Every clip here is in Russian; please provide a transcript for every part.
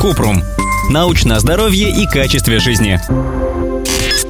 Купрум. Научное здоровье и качестве жизни.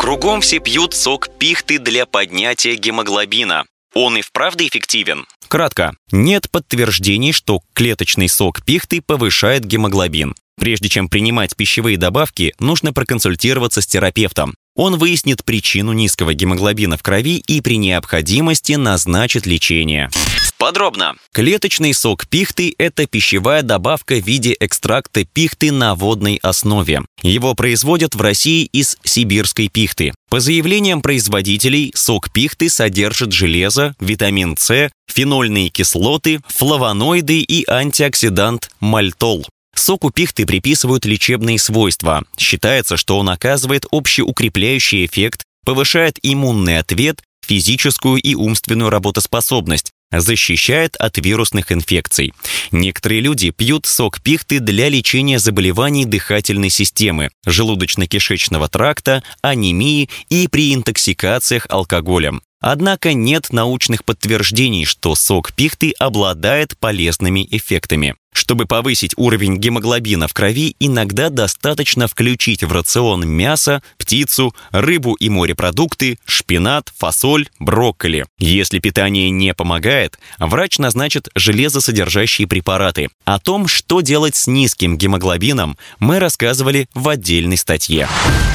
Кругом все пьют сок пихты для поднятия гемоглобина. Он и вправду эффективен? Кратко. Нет подтверждений, что клеточный сок пихты повышает гемоглобин. Прежде чем принимать пищевые добавки, нужно проконсультироваться с терапевтом. Он выяснит причину низкого гемоглобина в крови и при необходимости назначит лечение. Подробно. Клеточный сок пихты – это пищевая добавка в виде экстракта пихты на водной основе. Его производят в России из сибирской пихты. По заявлениям производителей, сок пихты содержит железо, витамин С, фенольные кислоты, флавоноиды и антиоксидант мальтол. Соку пихты приписывают лечебные свойства. Считается, что он оказывает общеукрепляющий эффект, повышает иммунный ответ, физическую и умственную работоспособность, защищает от вирусных инфекций. Некоторые люди пьют сок пихты для лечения заболеваний дыхательной системы, желудочно-кишечного тракта, анемии и при интоксикациях алкоголем. Однако нет научных подтверждений, что сок пихты обладает полезными эффектами. Чтобы повысить уровень гемоглобина в крови, иногда достаточно включить в рацион мясо, птицу, рыбу и морепродукты, шпинат, фасоль, брокколи. Если питание не помогает, врач назначит железосодержащие препараты. О том, что делать с низким гемоглобином, мы рассказывали в отдельной статье.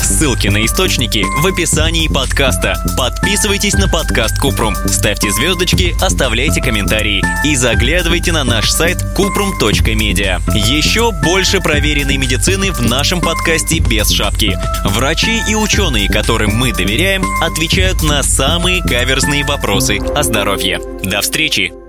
Ссылки на источники в описании подкаста. Подписывайтесь на подкаст Купрум, ставьте звездочки, оставляйте комментарии и заглядывайте на наш сайт Медиа. Еще больше проверенной медицины в нашем подкасте без шапки. Врачи и ученые, которым мы доверяем, отвечают на самые каверзные вопросы о здоровье. До встречи!